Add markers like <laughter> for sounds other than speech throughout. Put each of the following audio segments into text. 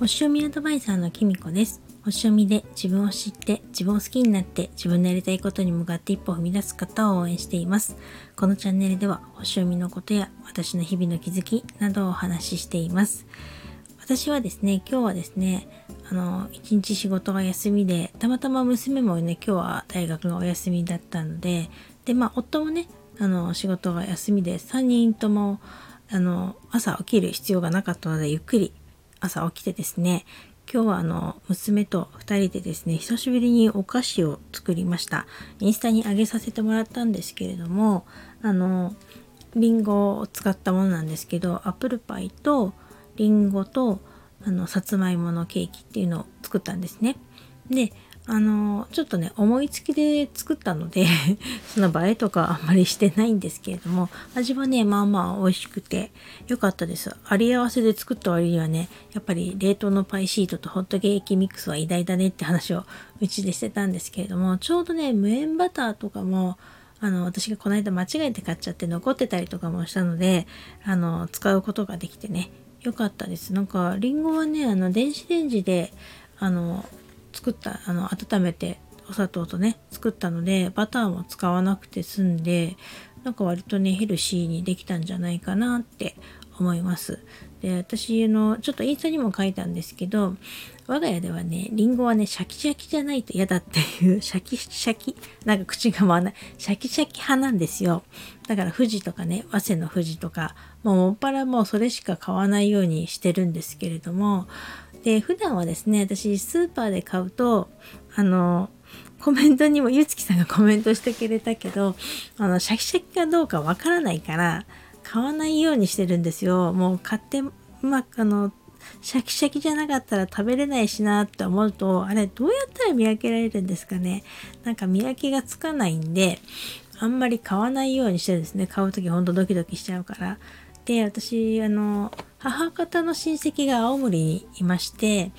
星読みアドバイザーのきみこです。星読みで自分を知って自分を好きになって自分のやりたいことに向かって一歩踏み出す方を応援しています。このチャンネルでは星読みのことや私の日々の気づきなどをお話ししています。私はですね今日はですねあの一日仕事が休みでたまたま娘もね今日は大学がお休みだったのででまあ夫もねあの仕事が休みで3人ともあの朝起きる必要がなかったのでゆっくり朝起きてですね今日はあの娘と2人でですね久しぶりにお菓子を作りました。インスタに上げさせてもらったんですけれどもあのりんごを使ったものなんですけどアップルパイとりんごとあのさつまいものケーキっていうのを作ったんですね。であのちょっとね思いつきで作ったので <laughs> その映えとかあんまりしてないんですけれども味はねまあまあ美味しくて良かったです。あり合わせで作った割にはねやっぱり冷凍のパイシートとホットケーキミックスは偉大だねって話をうちでしてたんですけれどもちょうどね無塩バターとかもあの私がこの間間違えて買っちゃって残ってたりとかもしたのであの使うことができてね良かったです。なんかりんごはねあの電子レンジであの作ったあの温めてお砂糖とね作ったのでバターも使わなくて済んでなんか割とねヘルシーにできたんじゃないかなって思います。で私のちょっとインスタにも書いたんですけど我が家ではねりんごはねシャキシャキじゃないと嫌だっていう <laughs> シャキシャキなんか口が回らないシャキシャキ派なんですよ。だから富士とかね早稲の富士とかもうもっぱらもうそれしか買わないようにしてるんですけれどもで普段はですね私スーパーで買うとあのコメントにもゆつきさんがコメントしてくれたけどあのシャキシャキかどうかわからないから買わないようにしてるんですよ。もう買ってうまああのシャキシャキじゃなかったら食べれないしなって思うとあれどうやったら見分けられるんですかね。なんか見分けがつかないんであんまり買わないようにしてるんですね。買う時ほんとドキドキしちゃうから。で私あの母方の親戚が青森にいまして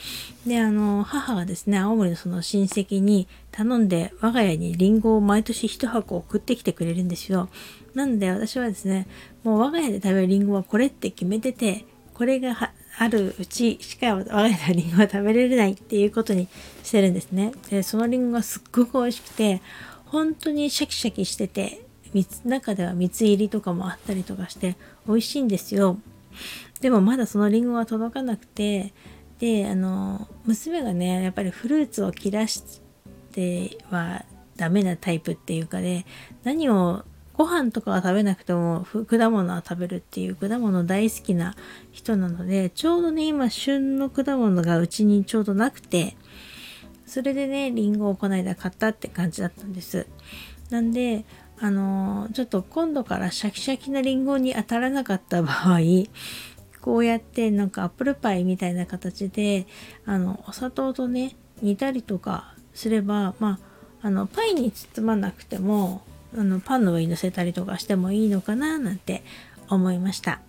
であの母がですね青森のその親戚に頼んで我が家にりんごを毎年1箱送ってきてくれるんですよ。なので私はですねもう我が家で食べるりんごはこれって決めててこれがあるうちしか我が家ではりんごは食べられないっていうことにしてるんですね。でそのりんごがすっごく美味しくて本当にシャキシャキしてて中では蜜入りとかもあったりとかして美味しいんですよ。でもまだそのりんごが届かなくてであの娘がねやっぱりフルーツを切らしてはダメなタイプっていうかで、何をご飯とかは食べなくても果物は食べるっていう果物大好きな人なのでちょうどね今旬の果物がうちにちょうどなくてそれでねりんごをこの間買ったって感じだったんです。なんであのちょっと今度からシャキシャキなりんごに当たらなかった場合こうやってなんかアップルパイみたいな形であのお砂糖とね煮たりとかすればまああのパイに包まなくてもあのパンの上に乗せたりとかしてもいいのかななんて思いました。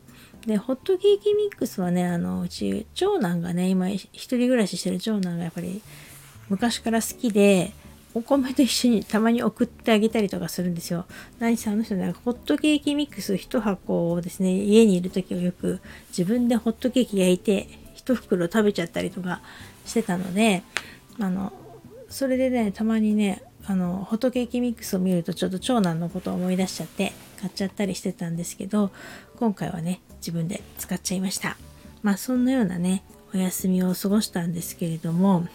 でホットケーキミックスはねあのうち長男がね今一人暮らししてる長男がやっぱり昔から好きでお米と一緒にたまに送ってあげたりとかするんですよ。何せあの人ね、ホットケーキミックス1箱をですね、家にいる時はよく自分でホットケーキ焼いて1袋食べちゃったりとかしてたので、あの、それでね、たまにね、あの、ホットケーキミックスを見るとちょっと長男のことを思い出しちゃって買っちゃったりしてたんですけど、今回はね、自分で使っちゃいました。まあそんなようなね、お休みを過ごしたんですけれども、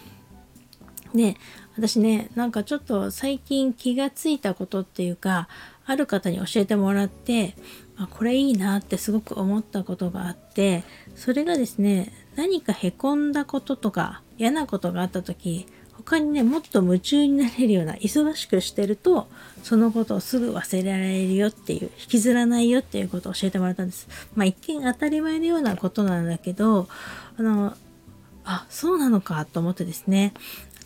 で私ねなんかちょっと最近気がついたことっていうかある方に教えてもらってあこれいいなってすごく思ったことがあってそれがですね何かへこんだこととか嫌なことがあった時他にねもっと夢中になれるような忙しくしてるとそのことをすぐ忘れられるよっていう引きずらないよっていうことを教えてもらったんです。まあ一見当たり前のようなことなんだけどあのあそうなのかと思ってですね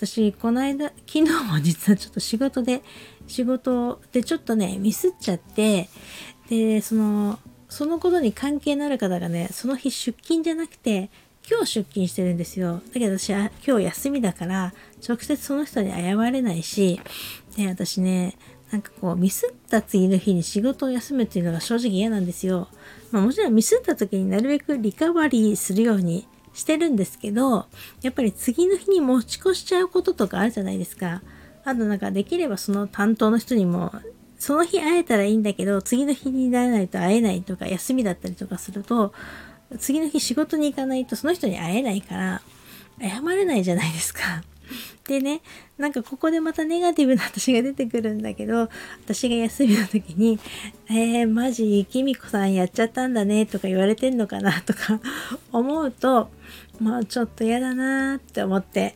私この間昨日も実はちょっと仕事で仕事でちょっとねミスっちゃってでそのそのことに関係のある方がねその日出勤じゃなくて今日出勤してるんですよだけど私は今日休みだから直接その人に謝れないしで私ねなんかこうミスった次の日に仕事を休むっていうのが正直嫌なんですよ。まあもちろんミスった時になるべくリカバリーするようにしてるんですけど、やっぱり次の日に持ち越しちゃうこととかあるじゃないですか。あとなんかできればその担当の人にもその日会えたらいいんだけど次の日にならないと会えないとか休みだったりとかすると次の日仕事に行かないとその人に会えないから謝れないじゃないですか。でねなんかここでまたネガティブな私が出てくるんだけど私が休みの時に「えー、マジきみこさんやっちゃったんだね」とか言われてんのかなとか <laughs> 思うとまあちょっと嫌だなーって思って。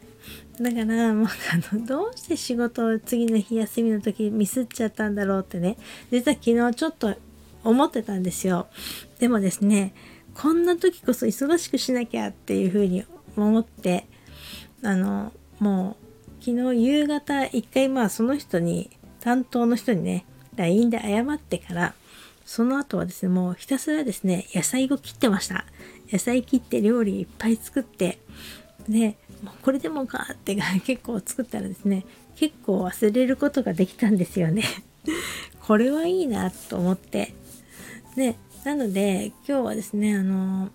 だからもうあのどうして仕事を次の日休みの時ミスっちゃったんだろうってね。実は昨日ちょっと思ってたんですよ。でもですねこんな時こそ忙しくしなきゃっていうふうに思ってあのもう昨日夕方一回まあその人に担当の人にね LINE で謝ってからその後はですねもうひたすらですね野菜を切ってました。野菜切って料理いっぱい作ってでもうこれでもかって結構作ったらですね結構忘れることができたんですよね。<laughs> これはいいなと思って。でなので今日はですねあの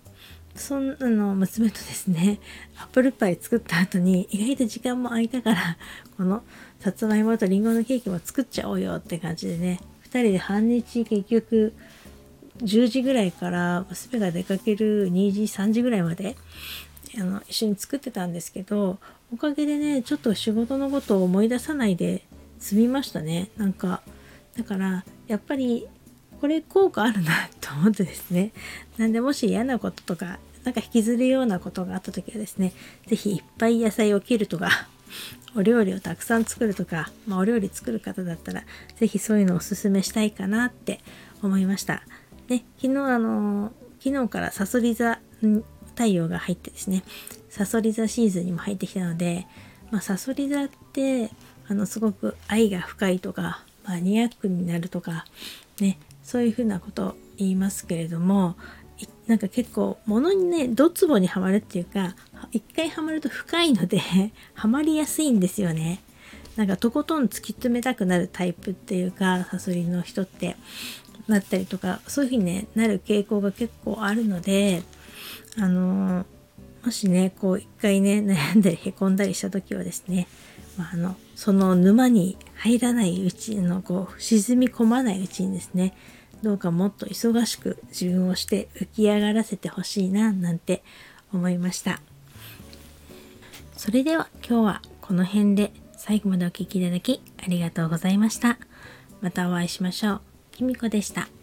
そんなの娘とですね <laughs> アップルパイ作った後に意外と時間も空いたから <laughs> このさつまいもとりんごのケーキも作っちゃおうよって感じでね2人で半日結局10時ぐらいから娘が出かける2時3時ぐらいまであの一緒に作ってたんですけどおかげでねちょっと仕事のことを思い出さないで済みましたね。なんかだからやっぱりこれ効果あるなと思ってですね <laughs> なんでもし嫌なこととかなんか引きずるようなことがあった時はですね是非いっぱい野菜を切るとか <laughs> お料理をたくさん作るとか、まあ、お料理作る方だったら是非そういうのをおすすめしたいかなって思いました。で昨日あの昨日からさそり座太陽が入ってですねさそり座シーズンにも入ってきたので、ま、さそり座ってあのすごく愛が深いとかマニアックになるとかねそういうふうなことを言いますけれどもなんか結構物にねドツボにはまるっていうか一回はまると深いので <laughs> はまりやすいんですよね。なんかとことん突き詰めたくなるタイプっていうかサソリの人ってなったりとかそういうふうに、ね、なる傾向が結構あるのであのもしねこう一回ね悩んだりへこんだりした時はですね、まあ、あのその沼に入らないうちのこう沈み込まないうちにですねどうかもっと忙しく自分をして浮き上がらせてほしいななんて思いました。それでは今日はこの辺で最後までお聴きいただきありがとうございました。またお会いしましょう。きみこでした。